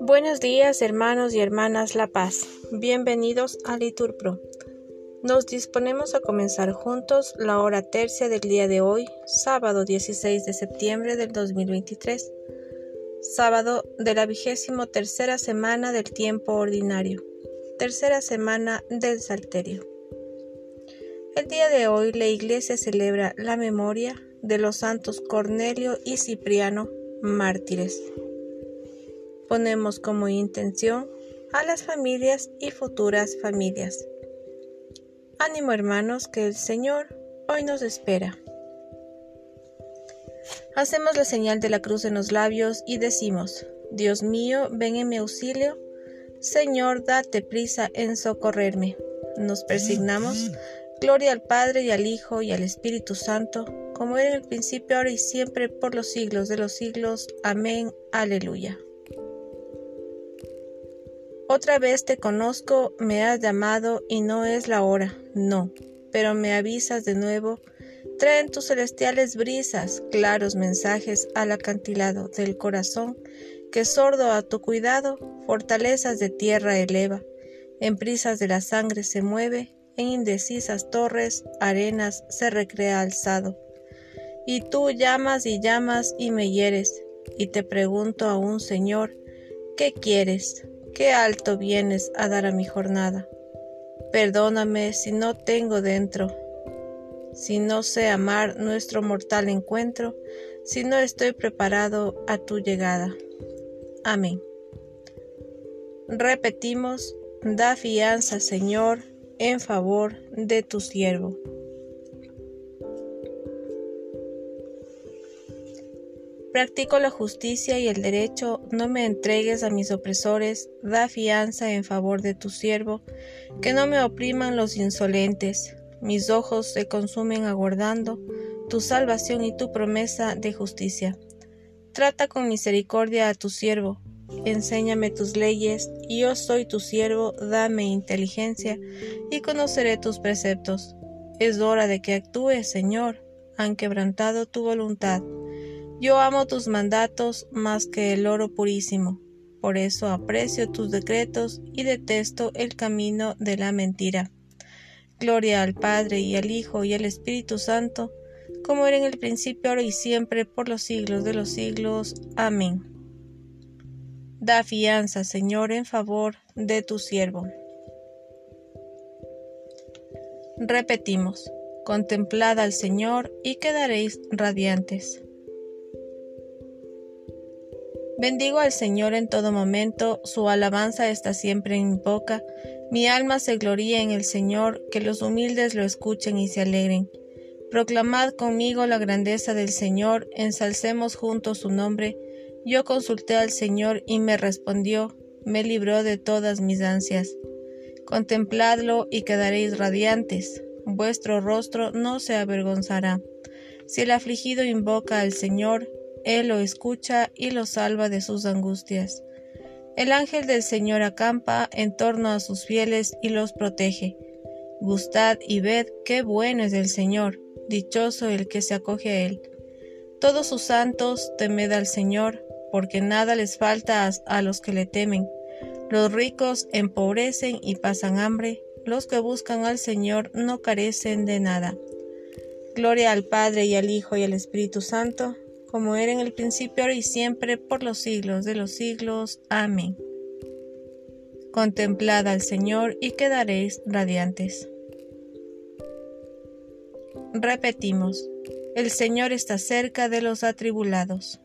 Buenos días hermanos y hermanas La Paz, bienvenidos a Liturpro. Nos disponemos a comenzar juntos la hora tercia del día de hoy, sábado 16 de septiembre del 2023, sábado de la vigésimo tercera semana del tiempo ordinario, tercera semana del Salterio. El día de hoy la Iglesia celebra la memoria de los santos Cornelio y Cipriano, mártires ponemos como intención a las familias y futuras familias. Ánimo hermanos que el Señor hoy nos espera. Hacemos la señal de la cruz en los labios y decimos, Dios mío, ven en mi auxilio, Señor, date prisa en socorrerme. Nos persignamos, gloria al Padre y al Hijo y al Espíritu Santo, como era en el principio, ahora y siempre, por los siglos de los siglos. Amén. Aleluya. Otra vez te conozco, me has llamado y no es la hora, no, pero me avisas de nuevo. Traen tus celestiales brisas, claros mensajes al acantilado del corazón, que sordo a tu cuidado, fortalezas de tierra eleva, en prisas de la sangre se mueve, en indecisas torres, arenas se recrea alzado. Y tú llamas y llamas y me hieres, y te pregunto a un Señor, ¿qué quieres? qué alto vienes a dar a mi jornada. Perdóname si no tengo dentro, si no sé amar nuestro mortal encuentro, si no estoy preparado a tu llegada. Amén. Repetimos, da fianza, Señor, en favor de tu siervo. Practico la justicia y el derecho, no me entregues a mis opresores, da fianza en favor de tu siervo, que no me opriman los insolentes. Mis ojos se consumen aguardando tu salvación y tu promesa de justicia. Trata con misericordia a tu siervo, enséñame tus leyes, y yo soy tu siervo, dame inteligencia, y conoceré tus preceptos. Es hora de que actúes, Señor, han quebrantado tu voluntad. Yo amo tus mandatos más que el oro purísimo, por eso aprecio tus decretos y detesto el camino de la mentira. Gloria al Padre y al Hijo y al Espíritu Santo, como era en el principio, ahora y siempre, por los siglos de los siglos. Amén. Da fianza, Señor, en favor de tu siervo. Repetimos, contemplad al Señor y quedaréis radiantes. Bendigo al Señor en todo momento, su alabanza está siempre en mi boca. Mi alma se gloría en el Señor, que los humildes lo escuchen y se alegren. Proclamad conmigo la grandeza del Señor, ensalcemos juntos su nombre. Yo consulté al Señor y me respondió, me libró de todas mis ansias. Contempladlo y quedaréis radiantes, vuestro rostro no se avergonzará. Si el afligido invoca al Señor, él lo escucha y lo salva de sus angustias. El ángel del Señor acampa en torno a sus fieles y los protege. Gustad y ved qué bueno es el Señor, dichoso el que se acoge a Él. Todos sus santos temed al Señor, porque nada les falta a, los que le temen. Los ricos empobrecen y pasan hambre, los que buscan al Señor no carecen de nada. Gloria al Padre y al Hijo y al Espíritu Santo, como era en el principio, ahora y siempre, por los siglos de los siglos. Amén. Contemplad al Señor y quedaréis radiantes. Repetimos, el Señor está cerca de los atribulados.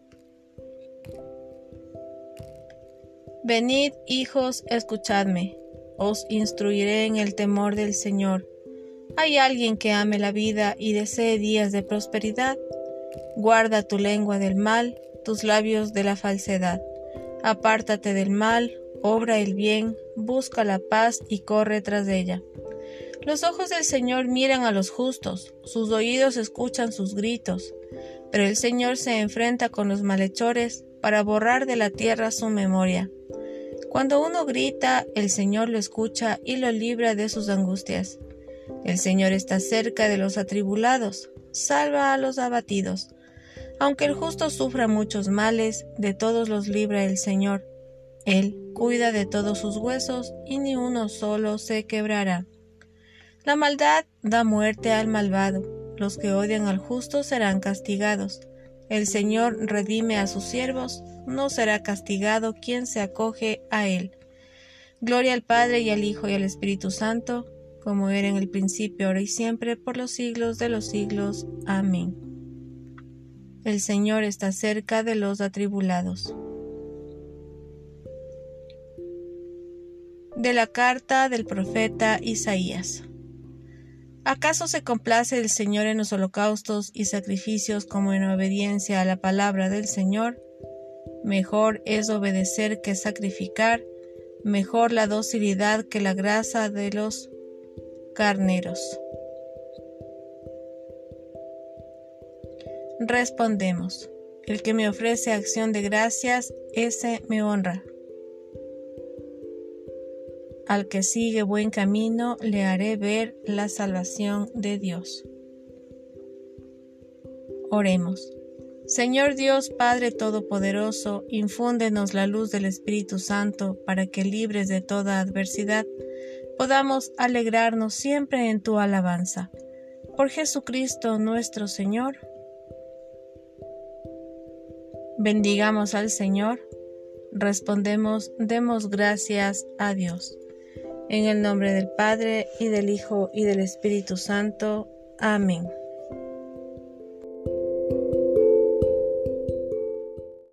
Venid, hijos, escuchadme, os instruiré en el temor del Señor. ¿Hay alguien que ame la vida y desee días de prosperidad? Guarda tu lengua del mal, tus labios de la falsedad. Apártate del mal, obra el bien, busca la paz y corre tras ella. Los ojos del Señor miran a los justos, sus oídos escuchan sus gritos, pero el Señor se enfrenta con los malhechores para borrar de la tierra su memoria. Cuando uno grita, el Señor lo escucha y lo libra de sus angustias. El Señor está cerca de los atribulados, salva a los abatidos. Aunque el justo sufra muchos males, de todos los libra el Señor. Él cuida de todos sus huesos y ni uno solo se quebrará. La maldad da muerte al malvado, los que odian al justo serán castigados. El Señor redime a sus siervos, no será castigado quien se acoge a él. Gloria al Padre y al Hijo y al Espíritu Santo, como era en el principio, ahora y siempre, por los siglos de los siglos. Amén. El Señor está cerca de los atribulados. De la carta del profeta Isaías. ¿Acaso se complace el Señor en los holocaustos y sacrificios como en obediencia a la palabra del Señor? Mejor es obedecer que sacrificar, mejor la docilidad que la grasa de los carneros. Respondemos, el que me ofrece acción de gracias, ese me honra. Al que sigue buen camino, le haré ver la salvación de Dios. Oremos. Señor Dios Padre Todopoderoso, infúndenos la luz del Espíritu Santo para que libres de toda adversidad podamos alegrarnos siempre en tu alabanza. Por Jesucristo nuestro Señor. Bendigamos al Señor. Respondemos, demos gracias a Dios. En el nombre del Padre, y del Hijo, y del Espíritu Santo. Amén.